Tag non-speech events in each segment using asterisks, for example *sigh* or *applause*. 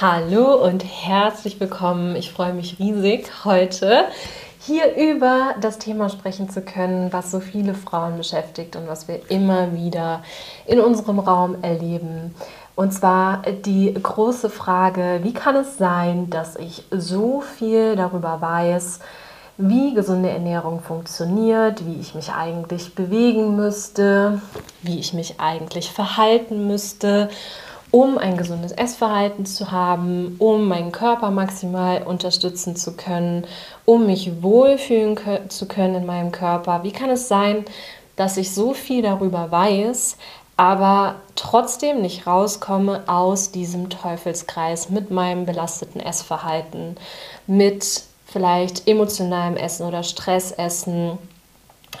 Hallo und herzlich willkommen. Ich freue mich riesig, heute hier über das Thema sprechen zu können, was so viele Frauen beschäftigt und was wir immer wieder in unserem Raum erleben. Und zwar die große Frage, wie kann es sein, dass ich so viel darüber weiß, wie gesunde Ernährung funktioniert, wie ich mich eigentlich bewegen müsste, wie ich mich eigentlich verhalten müsste um ein gesundes Essverhalten zu haben, um meinen Körper maximal unterstützen zu können, um mich wohlfühlen zu können in meinem Körper. Wie kann es sein, dass ich so viel darüber weiß, aber trotzdem nicht rauskomme aus diesem Teufelskreis mit meinem belasteten Essverhalten, mit vielleicht emotionalem Essen oder Stressessen,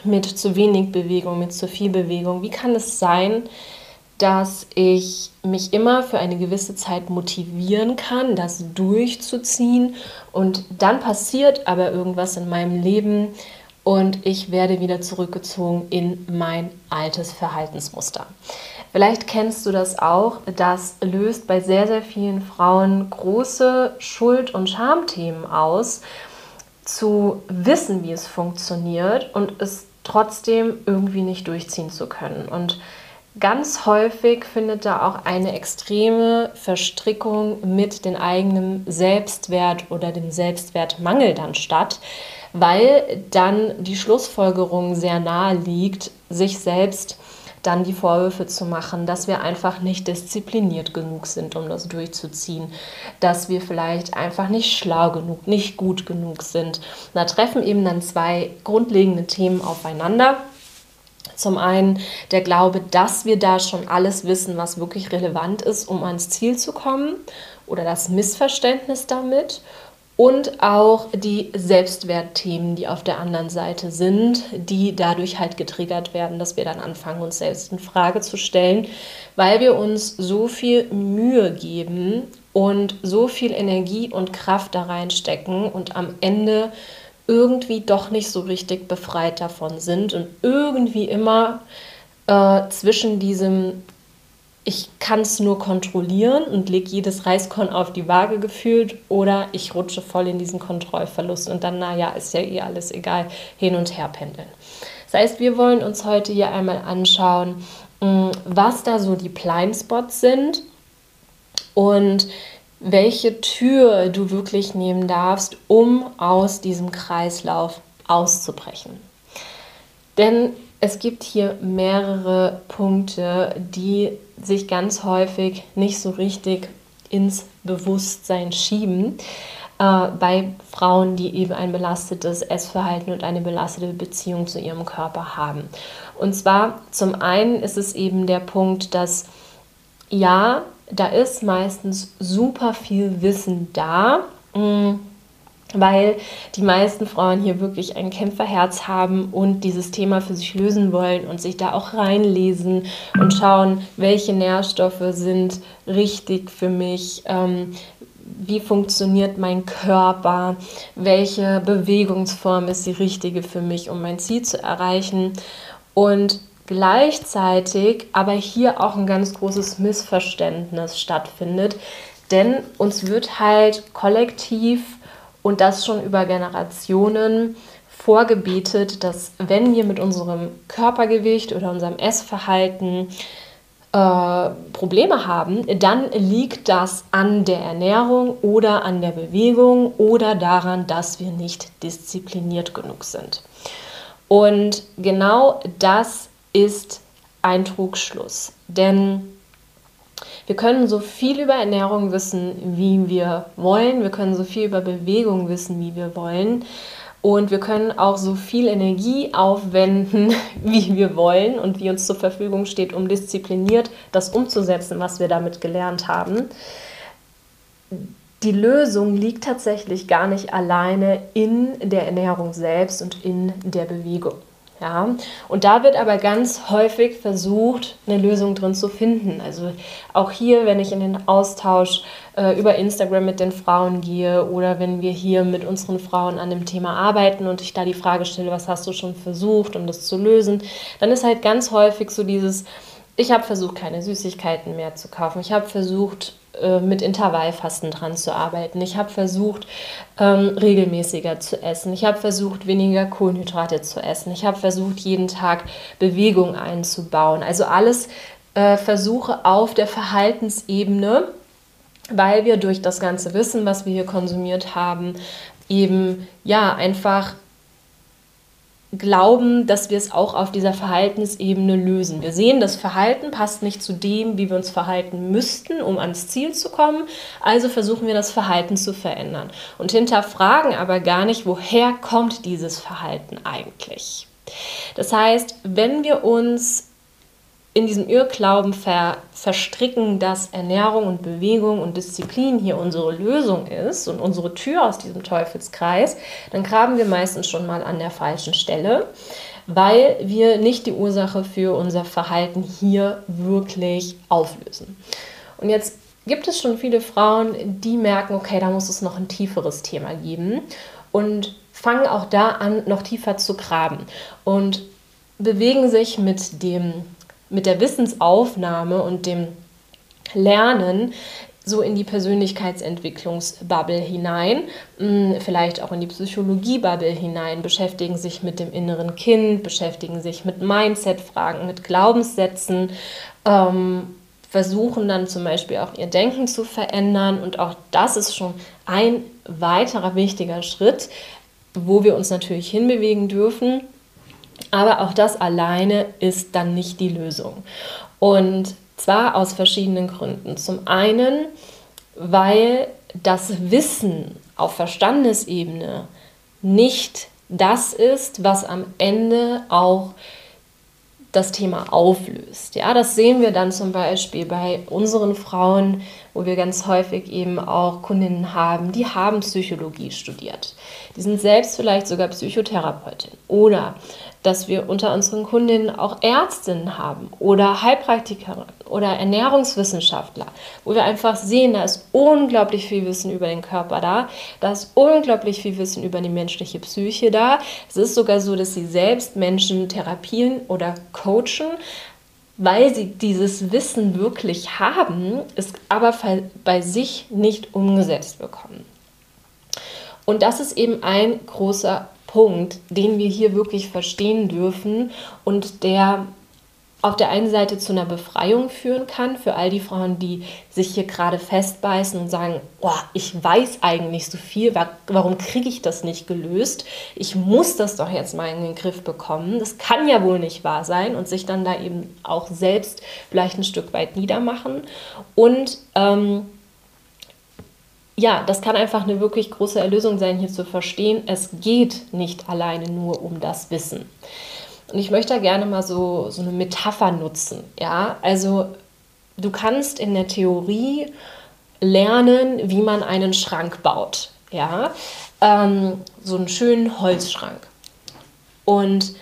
mit zu wenig Bewegung, mit zu viel Bewegung. Wie kann es sein, dass ich mich immer für eine gewisse Zeit motivieren kann, das durchzuziehen und dann passiert aber irgendwas in meinem Leben und ich werde wieder zurückgezogen in mein altes Verhaltensmuster. Vielleicht kennst du das auch, das löst bei sehr, sehr vielen Frauen große Schuld- und Schamthemen aus, zu wissen, wie es funktioniert und es trotzdem irgendwie nicht durchziehen zu können. Und Ganz häufig findet da auch eine extreme Verstrickung mit dem eigenen Selbstwert oder dem Selbstwertmangel dann statt, weil dann die Schlussfolgerung sehr nahe liegt, sich selbst dann die Vorwürfe zu machen, dass wir einfach nicht diszipliniert genug sind, um das durchzuziehen, dass wir vielleicht einfach nicht schlau genug, nicht gut genug sind. Da treffen eben dann zwei grundlegende Themen aufeinander. Zum einen der Glaube, dass wir da schon alles wissen, was wirklich relevant ist, um ans Ziel zu kommen, oder das Missverständnis damit. Und auch die Selbstwertthemen, die auf der anderen Seite sind, die dadurch halt getriggert werden, dass wir dann anfangen, uns selbst in Frage zu stellen, weil wir uns so viel Mühe geben und so viel Energie und Kraft da reinstecken und am Ende irgendwie doch nicht so richtig befreit davon sind und irgendwie immer äh, zwischen diesem ich kann es nur kontrollieren und lege jedes Reiskorn auf die Waage gefühlt oder ich rutsche voll in diesen Kontrollverlust und dann, naja, ist ja eh alles egal, hin und her pendeln. Das heißt, wir wollen uns heute hier einmal anschauen, mm, was da so die Blindspots sind und welche Tür du wirklich nehmen darfst, um aus diesem Kreislauf auszubrechen. Denn es gibt hier mehrere Punkte, die sich ganz häufig nicht so richtig ins Bewusstsein schieben äh, bei Frauen, die eben ein belastetes Essverhalten und eine belastete Beziehung zu ihrem Körper haben. Und zwar zum einen ist es eben der Punkt, dass ja, da ist meistens super viel Wissen da, mm, weil die meisten Frauen hier wirklich ein Kämpferherz haben und dieses Thema für sich lösen wollen und sich da auch reinlesen und schauen, welche Nährstoffe sind richtig für mich, ähm, wie funktioniert mein Körper, welche Bewegungsform ist die richtige für mich, um mein Ziel zu erreichen. Und gleichzeitig aber hier auch ein ganz großes Missverständnis stattfindet, denn uns wird halt kollektiv und das schon über Generationen vorgebetet, dass wenn wir mit unserem Körpergewicht oder unserem Essverhalten äh, Probleme haben, dann liegt das an der Ernährung oder an der Bewegung oder daran, dass wir nicht diszipliniert genug sind. Und genau das ist ein Trugschluss. Denn wir können so viel über Ernährung wissen, wie wir wollen. Wir können so viel über Bewegung wissen, wie wir wollen. Und wir können auch so viel Energie aufwenden, *laughs* wie wir wollen und wie uns zur Verfügung steht, um diszipliniert das umzusetzen, was wir damit gelernt haben. Die Lösung liegt tatsächlich gar nicht alleine in der Ernährung selbst und in der Bewegung. Ja, und da wird aber ganz häufig versucht, eine Lösung drin zu finden. Also auch hier, wenn ich in den Austausch äh, über Instagram mit den Frauen gehe oder wenn wir hier mit unseren Frauen an dem Thema arbeiten und ich da die Frage stelle, was hast du schon versucht, um das zu lösen, dann ist halt ganz häufig so dieses, ich habe versucht, keine Süßigkeiten mehr zu kaufen. Ich habe versucht, äh, mit Intervallfasten dran zu arbeiten. Ich habe versucht, ähm, regelmäßiger zu essen. Ich habe versucht, weniger Kohlenhydrate zu essen. Ich habe versucht, jeden Tag Bewegung einzubauen. Also alles äh, Versuche auf der Verhaltensebene, weil wir durch das ganze Wissen, was wir hier konsumiert haben, eben ja einfach glauben, dass wir es auch auf dieser Verhaltensebene lösen. Wir sehen, das Verhalten passt nicht zu dem, wie wir uns verhalten müssten, um ans Ziel zu kommen. Also versuchen wir das Verhalten zu verändern und hinterfragen aber gar nicht, woher kommt dieses Verhalten eigentlich. Das heißt, wenn wir uns in diesem Irrglauben ver, verstricken, dass Ernährung und Bewegung und Disziplin hier unsere Lösung ist und unsere Tür aus diesem Teufelskreis, dann graben wir meistens schon mal an der falschen Stelle, weil wir nicht die Ursache für unser Verhalten hier wirklich auflösen. Und jetzt gibt es schon viele Frauen, die merken, okay, da muss es noch ein tieferes Thema geben und fangen auch da an, noch tiefer zu graben und bewegen sich mit dem mit der Wissensaufnahme und dem Lernen so in die Persönlichkeitsentwicklungsbubble hinein, hm, vielleicht auch in die Psychologiebubble hinein, beschäftigen sich mit dem inneren Kind, beschäftigen sich mit Mindset-Fragen, mit Glaubenssätzen, ähm, versuchen dann zum Beispiel auch ihr Denken zu verändern. Und auch das ist schon ein weiterer wichtiger Schritt, wo wir uns natürlich hinbewegen dürfen aber auch das alleine ist dann nicht die Lösung. Und zwar aus verschiedenen Gründen. Zum einen, weil das Wissen auf Verstandesebene nicht das ist, was am Ende auch das Thema auflöst. Ja, das sehen wir dann zum Beispiel bei unseren Frauen, wo wir ganz häufig eben auch Kundinnen haben, die haben Psychologie studiert. Die sind selbst vielleicht sogar Psychotherapeutin oder dass wir unter unseren Kundinnen auch Ärztinnen haben oder Heilpraktikerinnen oder Ernährungswissenschaftler, wo wir einfach sehen, da ist unglaublich viel Wissen über den Körper da, da ist unglaublich viel Wissen über die menschliche Psyche da. Es ist sogar so, dass sie selbst Menschen therapieren oder coachen, weil sie dieses Wissen wirklich haben, es aber bei sich nicht umgesetzt bekommen. Und das ist eben ein großer Punkt, den wir hier wirklich verstehen dürfen und der auf der einen Seite zu einer Befreiung führen kann für all die Frauen, die sich hier gerade festbeißen und sagen, oh, ich weiß eigentlich so viel, warum kriege ich das nicht gelöst? Ich muss das doch jetzt mal in den Griff bekommen. Das kann ja wohl nicht wahr sein und sich dann da eben auch selbst vielleicht ein Stück weit niedermachen. Und ähm, ja, das kann einfach eine wirklich große Erlösung sein, hier zu verstehen, es geht nicht alleine nur um das Wissen. Und ich möchte da gerne mal so, so eine Metapher nutzen. Ja, also du kannst in der Theorie lernen, wie man einen Schrank baut. Ja, ähm, so einen schönen Holzschrank. Und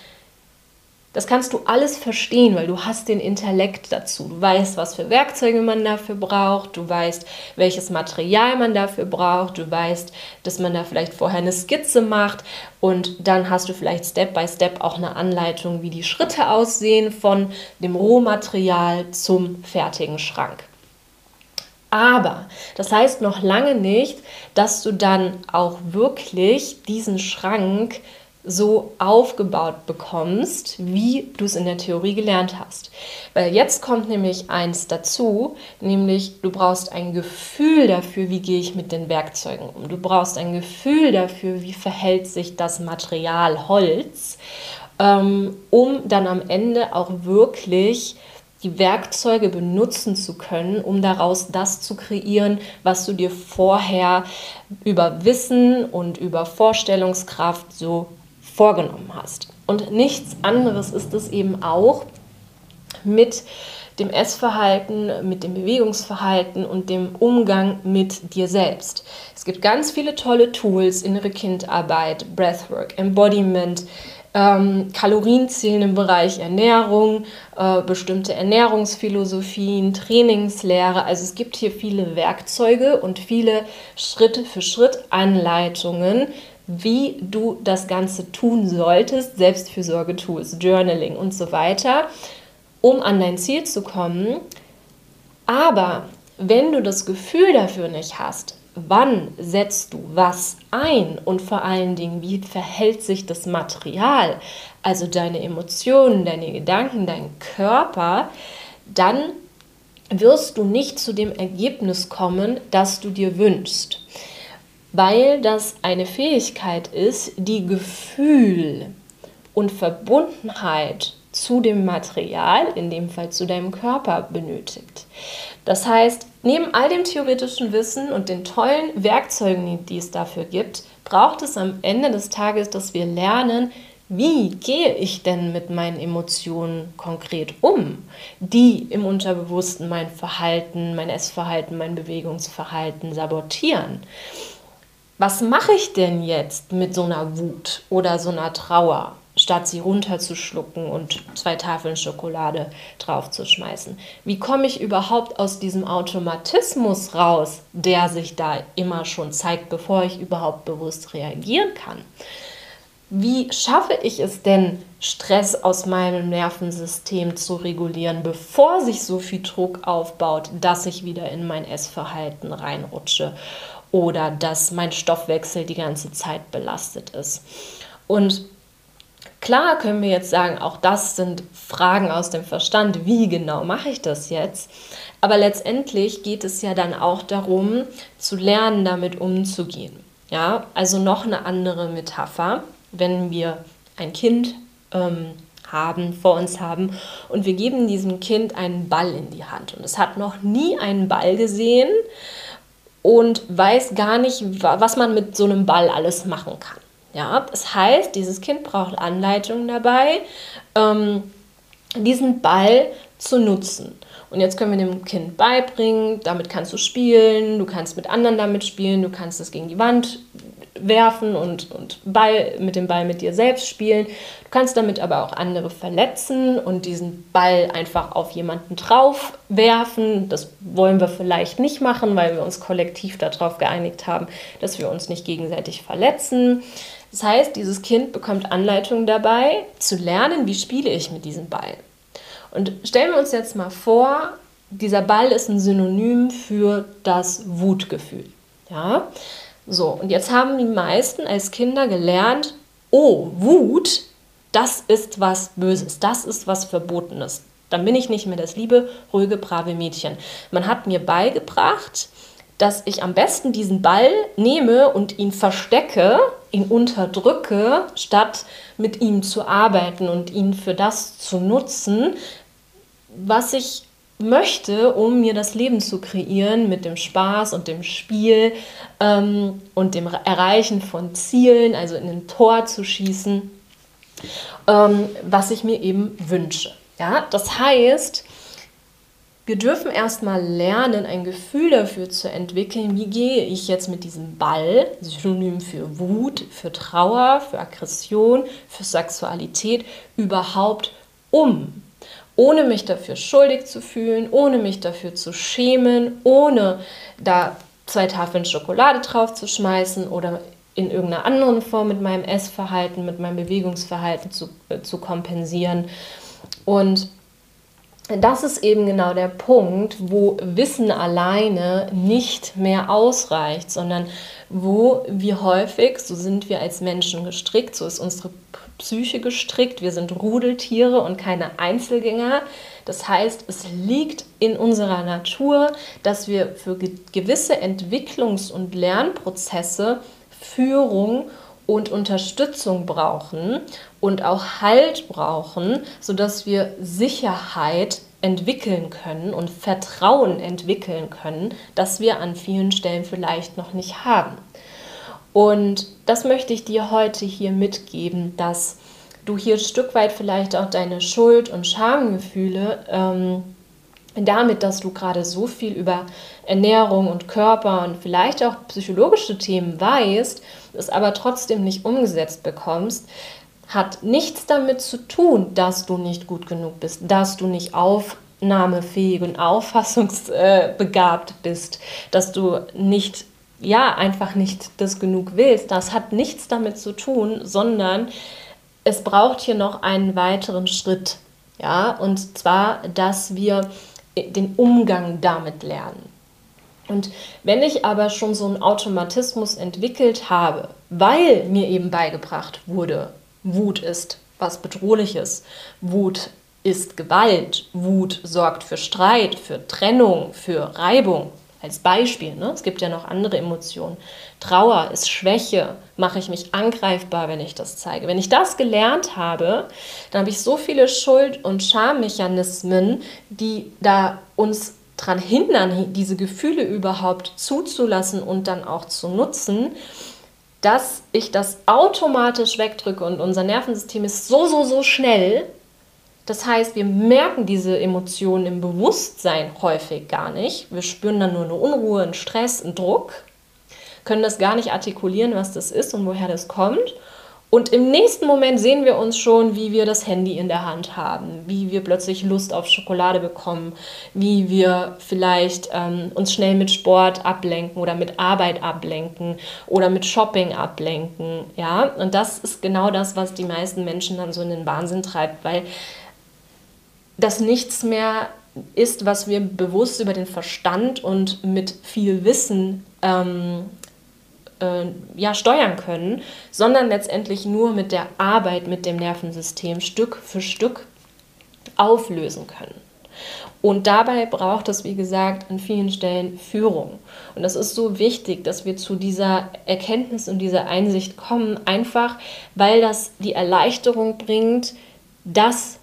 das kannst du alles verstehen, weil du hast den Intellekt dazu. Du weißt, was für Werkzeuge man dafür braucht, du weißt, welches Material man dafür braucht, du weißt, dass man da vielleicht vorher eine Skizze macht und dann hast du vielleicht Step by Step auch eine Anleitung, wie die Schritte aussehen von dem Rohmaterial zum fertigen Schrank. Aber das heißt noch lange nicht, dass du dann auch wirklich diesen Schrank so aufgebaut bekommst, wie du es in der Theorie gelernt hast. Weil jetzt kommt nämlich eins dazu, nämlich du brauchst ein Gefühl dafür, wie gehe ich mit den Werkzeugen um. Du brauchst ein Gefühl dafür, wie verhält sich das Material Holz, ähm, um dann am Ende auch wirklich die Werkzeuge benutzen zu können, um daraus das zu kreieren, was du dir vorher über Wissen und über Vorstellungskraft so vorgenommen hast. Und nichts anderes ist es eben auch mit dem Essverhalten, mit dem Bewegungsverhalten und dem Umgang mit dir selbst. Es gibt ganz viele tolle Tools, innere Kindarbeit, Breathwork, Embodiment, ähm, Kalorienzählen im Bereich Ernährung, äh, bestimmte Ernährungsphilosophien, Trainingslehre. Also es gibt hier viele Werkzeuge und viele Schritt für Schritt Anleitungen, wie du das Ganze tun solltest, Selbstfürsorge-Tools, Journaling und so weiter, um an dein Ziel zu kommen. Aber wenn du das Gefühl dafür nicht hast, wann setzt du was ein und vor allen Dingen, wie verhält sich das Material, also deine Emotionen, deine Gedanken, dein Körper, dann wirst du nicht zu dem Ergebnis kommen, das du dir wünschst. Weil das eine Fähigkeit ist, die Gefühl und Verbundenheit zu dem Material, in dem Fall zu deinem Körper, benötigt. Das heißt, neben all dem theoretischen Wissen und den tollen Werkzeugen, die es dafür gibt, braucht es am Ende des Tages, dass wir lernen, wie gehe ich denn mit meinen Emotionen konkret um, die im Unterbewussten mein Verhalten, mein Essverhalten, mein Bewegungsverhalten sabotieren. Was mache ich denn jetzt mit so einer Wut oder so einer Trauer? statt sie runterzuschlucken und zwei Tafeln Schokolade draufzuschmeißen? Wie komme ich überhaupt aus diesem Automatismus raus, der sich da immer schon zeigt, bevor ich überhaupt bewusst reagieren kann? Wie schaffe ich es denn, Stress aus meinem Nervensystem zu regulieren, bevor sich so viel Druck aufbaut, dass ich wieder in mein Essverhalten reinrutsche oder dass mein Stoffwechsel die ganze Zeit belastet ist? Und Klar können wir jetzt sagen, auch das sind Fragen aus dem Verstand, wie genau mache ich das jetzt? Aber letztendlich geht es ja dann auch darum, zu lernen, damit umzugehen. Ja, also noch eine andere Metapher, wenn wir ein Kind ähm, haben, vor uns haben und wir geben diesem Kind einen Ball in die Hand und es hat noch nie einen Ball gesehen und weiß gar nicht, was man mit so einem Ball alles machen kann. Ja, das heißt, dieses Kind braucht Anleitung dabei, ähm, diesen Ball zu nutzen. Und jetzt können wir dem Kind beibringen, damit kannst du spielen, du kannst mit anderen damit spielen, du kannst es gegen die Wand werfen und, und Ball, mit dem Ball mit dir selbst spielen. Du kannst damit aber auch andere verletzen und diesen Ball einfach auf jemanden drauf werfen. Das wollen wir vielleicht nicht machen, weil wir uns kollektiv darauf geeinigt haben, dass wir uns nicht gegenseitig verletzen. Das heißt, dieses Kind bekommt Anleitung dabei, zu lernen, wie spiele ich mit diesem Ball. Und stellen wir uns jetzt mal vor, dieser Ball ist ein Synonym für das Wutgefühl. Ja? So, und jetzt haben die meisten als Kinder gelernt, oh, Wut, das ist was Böses, das ist was Verbotenes. Dann bin ich nicht mehr das liebe, ruhige, brave Mädchen. Man hat mir beigebracht, dass ich am besten diesen Ball nehme und ihn verstecke, ihn unterdrücke, statt mit ihm zu arbeiten und ihn für das zu nutzen, was ich möchte, um mir das Leben zu kreieren mit dem Spaß und dem Spiel ähm, und dem Erreichen von Zielen, also in ein Tor zu schießen, ähm, was ich mir eben wünsche. Ja, das heißt, wir dürfen erstmal lernen, ein Gefühl dafür zu entwickeln, wie gehe ich jetzt mit diesem Ball, Synonym für Wut, für Trauer, für Aggression, für Sexualität, überhaupt um. Ohne mich dafür schuldig zu fühlen, ohne mich dafür zu schämen, ohne da zwei Tafeln Schokolade drauf zu schmeißen oder in irgendeiner anderen Form mit meinem Essverhalten, mit meinem Bewegungsverhalten zu, äh, zu kompensieren. Und das ist eben genau der Punkt, wo Wissen alleine nicht mehr ausreicht, sondern wo wir häufig, so sind wir als Menschen gestrickt, so ist unsere Psyche gestrickt, wir sind Rudeltiere und keine Einzelgänger. Das heißt, es liegt in unserer Natur, dass wir für gewisse Entwicklungs- und Lernprozesse Führung und Unterstützung brauchen und auch Halt brauchen, sodass wir Sicherheit entwickeln können und Vertrauen entwickeln können, das wir an vielen Stellen vielleicht noch nicht haben. Und das möchte ich dir heute hier mitgeben, dass du hier ein Stück weit vielleicht auch deine Schuld- und Schamgefühle ähm, damit, dass du gerade so viel über Ernährung und Körper und vielleicht auch psychologische Themen weißt, es aber trotzdem nicht umgesetzt bekommst, hat nichts damit zu tun, dass du nicht gut genug bist, dass du nicht aufnahmefähig und auffassungsbegabt bist, dass du nicht, ja, einfach nicht das genug willst. Das hat nichts damit zu tun, sondern es braucht hier noch einen weiteren Schritt. Ja, und zwar, dass wir den Umgang damit lernen. Und wenn ich aber schon so einen Automatismus entwickelt habe, weil mir eben beigebracht wurde, Wut ist was Bedrohliches, Wut ist Gewalt, Wut sorgt für Streit, für Trennung, für Reibung, als Beispiel. Ne? Es gibt ja noch andere Emotionen. Trauer ist Schwäche, mache ich mich angreifbar, wenn ich das zeige. Wenn ich das gelernt habe, dann habe ich so viele Schuld- und Schammechanismen, die da uns daran hindern, diese Gefühle überhaupt zuzulassen und dann auch zu nutzen, dass ich das automatisch wegdrücke und unser Nervensystem ist so, so, so schnell. Das heißt, wir merken diese Emotionen im Bewusstsein häufig gar nicht. Wir spüren dann nur eine Unruhe, einen Stress, einen Druck, können das gar nicht artikulieren, was das ist und woher das kommt. Und im nächsten Moment sehen wir uns schon, wie wir das Handy in der Hand haben, wie wir plötzlich Lust auf Schokolade bekommen, wie wir vielleicht ähm, uns schnell mit Sport ablenken oder mit Arbeit ablenken oder mit Shopping ablenken. Ja, und das ist genau das, was die meisten Menschen dann so in den Wahnsinn treibt, weil das nichts mehr ist, was wir bewusst über den Verstand und mit viel Wissen ähm, äh, ja, steuern können, sondern letztendlich nur mit der Arbeit mit dem Nervensystem Stück für Stück auflösen können. Und dabei braucht es, wie gesagt, an vielen Stellen Führung. Und das ist so wichtig, dass wir zu dieser Erkenntnis und dieser Einsicht kommen, einfach weil das die Erleichterung bringt, dass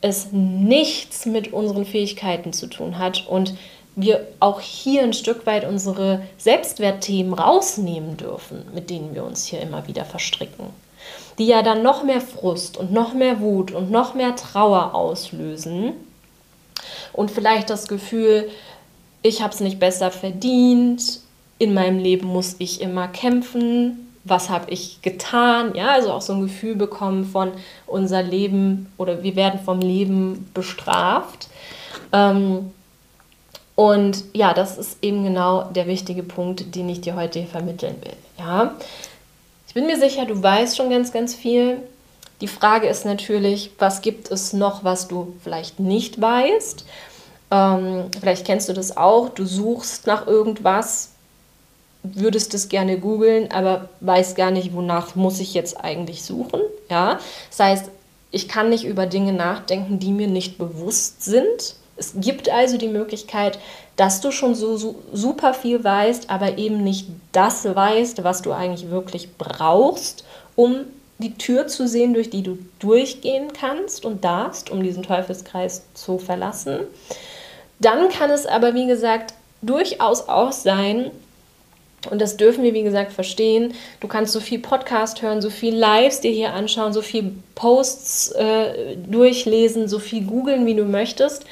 es nichts mit unseren Fähigkeiten zu tun hat und wir auch hier ein Stück weit unsere Selbstwertthemen rausnehmen dürfen, mit denen wir uns hier immer wieder verstricken, die ja dann noch mehr Frust und noch mehr Wut und noch mehr Trauer auslösen und vielleicht das Gefühl, ich habe es nicht besser verdient, in meinem Leben muss ich immer kämpfen, was habe ich getan, ja, also auch so ein Gefühl bekommen von unser Leben oder wir werden vom Leben bestraft. Ähm, und ja, das ist eben genau der wichtige Punkt, den ich dir heute vermitteln will. Ja, ich bin mir sicher, du weißt schon ganz, ganz viel. Die Frage ist natürlich, was gibt es noch, was du vielleicht nicht weißt? Ähm, vielleicht kennst du das auch. Du suchst nach irgendwas, würdest es gerne googeln, aber weißt gar nicht, wonach muss ich jetzt eigentlich suchen. Ja, das heißt, ich kann nicht über Dinge nachdenken, die mir nicht bewusst sind. Es gibt also die Möglichkeit, dass du schon so, so, super viel weißt, aber eben nicht das weißt, was du eigentlich wirklich brauchst, um die Tür zu sehen, durch die du durchgehen kannst und darfst, um diesen Teufelskreis zu verlassen. Dann kann es aber, wie gesagt, durchaus auch sein, und das dürfen wir, wie gesagt, verstehen. Du kannst so viel Podcast hören, so viel Lives dir hier anschauen, so viel Posts äh, durchlesen, so viel googeln, wie du möchtest.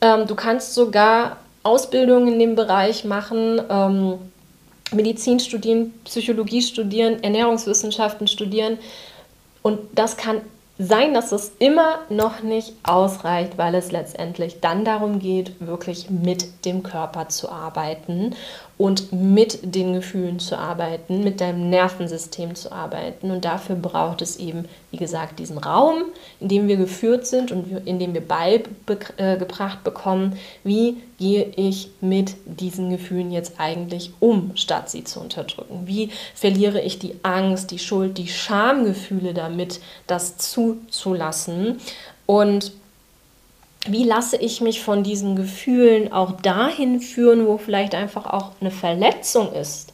Ähm, du kannst sogar Ausbildungen in dem Bereich machen, ähm, Medizin studieren, Psychologie studieren, Ernährungswissenschaften studieren. Und das kann sein, dass es immer noch nicht ausreicht, weil es letztendlich dann darum geht, wirklich mit dem Körper zu arbeiten und mit den Gefühlen zu arbeiten, mit deinem Nervensystem zu arbeiten. Und dafür braucht es eben, wie gesagt, diesen Raum, in dem wir geführt sind und in dem wir beigebracht bekommen, wie gehe ich mit diesen Gefühlen jetzt eigentlich um, statt sie zu unterdrücken. Wie verliere ich die Angst, die Schuld, die Schamgefühle damit, das zuzulassen. Und wie lasse ich mich von diesen Gefühlen auch dahin führen, wo vielleicht einfach auch eine Verletzung ist,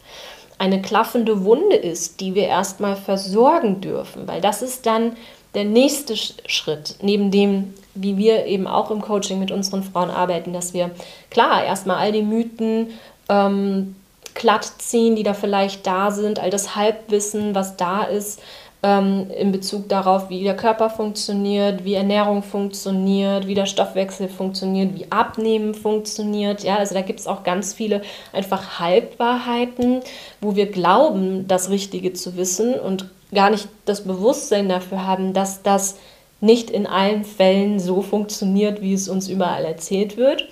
eine klaffende Wunde ist, die wir erstmal versorgen dürfen, weil das ist dann der nächste Schritt, neben dem, wie wir eben auch im Coaching mit unseren Frauen arbeiten, dass wir klar erstmal all die Mythen ähm, glatt ziehen, die da vielleicht da sind, all das Halbwissen, was da ist, ähm, in Bezug darauf, wie der Körper funktioniert, wie Ernährung funktioniert, wie der Stoffwechsel funktioniert, wie Abnehmen funktioniert. Ja, also da gibt es auch ganz viele einfach Halbwahrheiten, wo wir glauben, das Richtige zu wissen und gar nicht das Bewusstsein dafür haben, dass das nicht in allen Fällen so funktioniert, wie es uns überall erzählt wird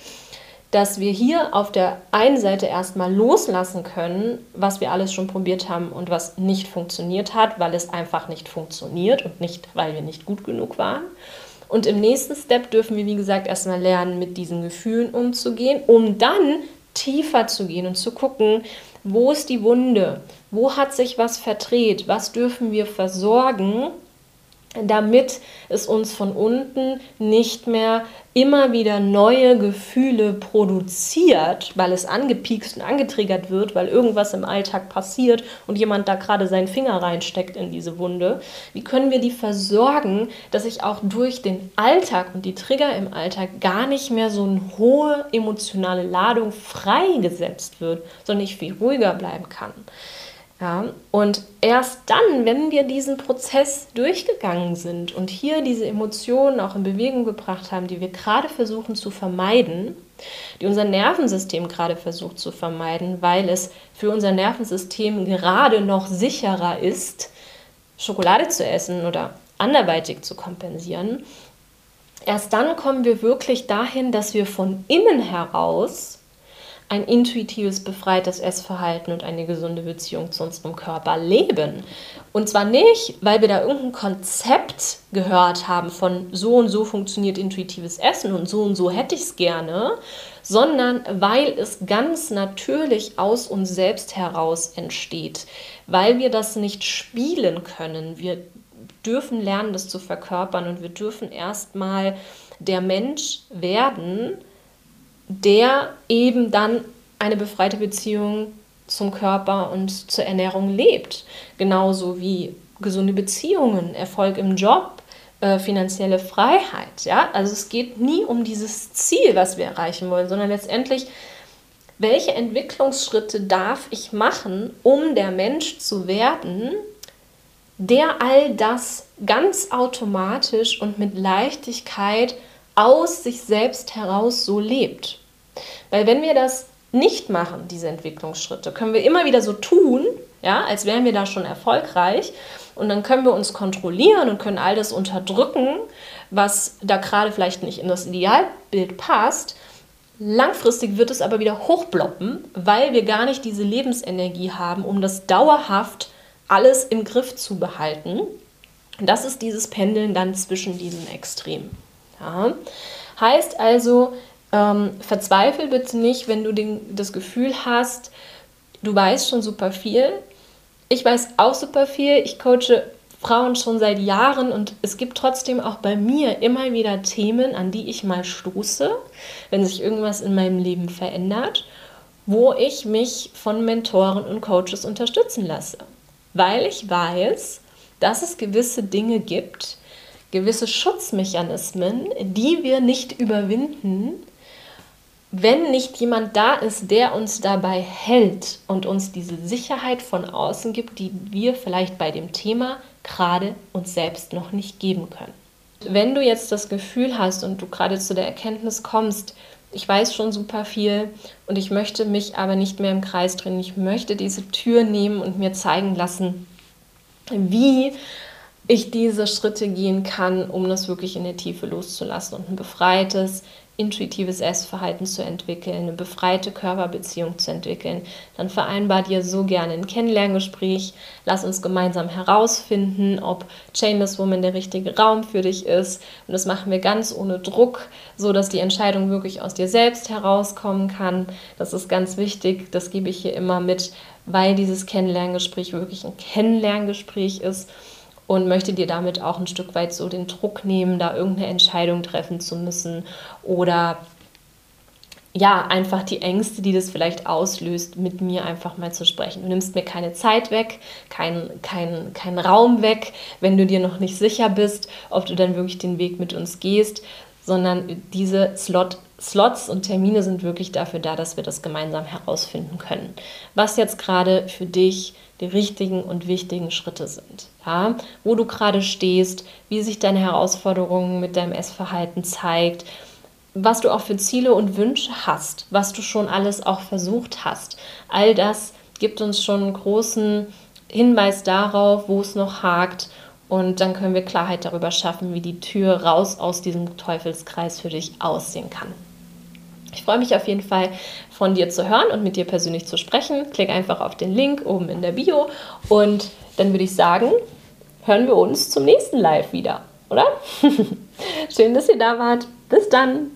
dass wir hier auf der einen Seite erstmal loslassen können, was wir alles schon probiert haben und was nicht funktioniert hat, weil es einfach nicht funktioniert und nicht, weil wir nicht gut genug waren. Und im nächsten Step dürfen wir, wie gesagt, erstmal lernen, mit diesen Gefühlen umzugehen, um dann tiefer zu gehen und zu gucken, wo ist die Wunde, wo hat sich was verdreht, was dürfen wir versorgen, damit es uns von unten nicht mehr immer wieder neue Gefühle produziert, weil es angepiekst und angetriggert wird, weil irgendwas im Alltag passiert und jemand da gerade seinen Finger reinsteckt in diese Wunde. Wie können wir die versorgen, dass ich auch durch den Alltag und die Trigger im Alltag gar nicht mehr so eine hohe emotionale Ladung freigesetzt wird, sondern ich viel ruhiger bleiben kann? Ja, und erst dann, wenn wir diesen Prozess durchgegangen sind und hier diese Emotionen auch in Bewegung gebracht haben, die wir gerade versuchen zu vermeiden, die unser Nervensystem gerade versucht zu vermeiden, weil es für unser Nervensystem gerade noch sicherer ist, Schokolade zu essen oder anderweitig zu kompensieren, erst dann kommen wir wirklich dahin, dass wir von innen heraus ein intuitives, befreites Essverhalten und eine gesunde Beziehung zu unserem Körper leben. Und zwar nicht, weil wir da irgendein Konzept gehört haben von so und so funktioniert intuitives Essen und so und so hätte ich es gerne, sondern weil es ganz natürlich aus uns selbst heraus entsteht, weil wir das nicht spielen können. Wir dürfen lernen, das zu verkörpern und wir dürfen erstmal der Mensch werden, der eben dann eine befreite Beziehung zum Körper und zur Ernährung lebt. Genauso wie gesunde Beziehungen, Erfolg im Job, äh, finanzielle Freiheit. Ja? Also es geht nie um dieses Ziel, was wir erreichen wollen, sondern letztendlich, welche Entwicklungsschritte darf ich machen, um der Mensch zu werden, der all das ganz automatisch und mit Leichtigkeit aus sich selbst heraus so lebt. Weil wenn wir das nicht machen, diese Entwicklungsschritte, können wir immer wieder so tun, ja, als wären wir da schon erfolgreich. Und dann können wir uns kontrollieren und können all das unterdrücken, was da gerade vielleicht nicht in das Idealbild passt. Langfristig wird es aber wieder hochbloppen, weil wir gar nicht diese Lebensenergie haben, um das dauerhaft alles im Griff zu behalten. Das ist dieses Pendeln dann zwischen diesen Extremen. Ja. Heißt also, ähm, verzweifel bitte nicht, wenn du den, das Gefühl hast, du weißt schon super viel. Ich weiß auch super viel. Ich coache Frauen schon seit Jahren und es gibt trotzdem auch bei mir immer wieder Themen, an die ich mal stoße, wenn sich irgendwas in meinem Leben verändert, wo ich mich von Mentoren und Coaches unterstützen lasse. Weil ich weiß, dass es gewisse Dinge gibt, gewisse Schutzmechanismen, die wir nicht überwinden, wenn nicht jemand da ist, der uns dabei hält und uns diese Sicherheit von außen gibt, die wir vielleicht bei dem Thema gerade uns selbst noch nicht geben können. Wenn du jetzt das Gefühl hast und du gerade zu der Erkenntnis kommst, ich weiß schon super viel und ich möchte mich aber nicht mehr im Kreis drehen, ich möchte diese Tür nehmen und mir zeigen lassen, wie ich diese Schritte gehen kann, um das wirklich in der Tiefe loszulassen und ein befreites, intuitives Essverhalten zu entwickeln, eine befreite Körperbeziehung zu entwickeln, dann vereinbar dir so gerne ein Kennenlerngespräch. Lass uns gemeinsam herausfinden, ob Chainless Woman der richtige Raum für dich ist. Und das machen wir ganz ohne Druck, so dass die Entscheidung wirklich aus dir selbst herauskommen kann. Das ist ganz wichtig. Das gebe ich hier immer mit, weil dieses Kennenlerngespräch wirklich ein Kennenlerngespräch ist und möchte dir damit auch ein Stück weit so den Druck nehmen, da irgendeine Entscheidung treffen zu müssen oder ja, einfach die Ängste, die das vielleicht auslöst, mit mir einfach mal zu sprechen. Du nimmst mir keine Zeit weg, keinen kein, kein Raum weg, wenn du dir noch nicht sicher bist, ob du dann wirklich den Weg mit uns gehst, sondern diese Slot, Slots und Termine sind wirklich dafür da, dass wir das gemeinsam herausfinden können. Was jetzt gerade für dich die richtigen und wichtigen Schritte sind. Ja? Wo du gerade stehst, wie sich deine Herausforderungen mit deinem Essverhalten zeigt, was du auch für Ziele und Wünsche hast, was du schon alles auch versucht hast. All das gibt uns schon einen großen Hinweis darauf, wo es noch hakt. Und dann können wir Klarheit darüber schaffen, wie die Tür raus aus diesem Teufelskreis für dich aussehen kann. Ich freue mich auf jeden Fall von dir zu hören und mit dir persönlich zu sprechen. Klick einfach auf den Link oben in der Bio und dann würde ich sagen, hören wir uns zum nächsten Live wieder, oder? *laughs* Schön, dass ihr da wart. Bis dann.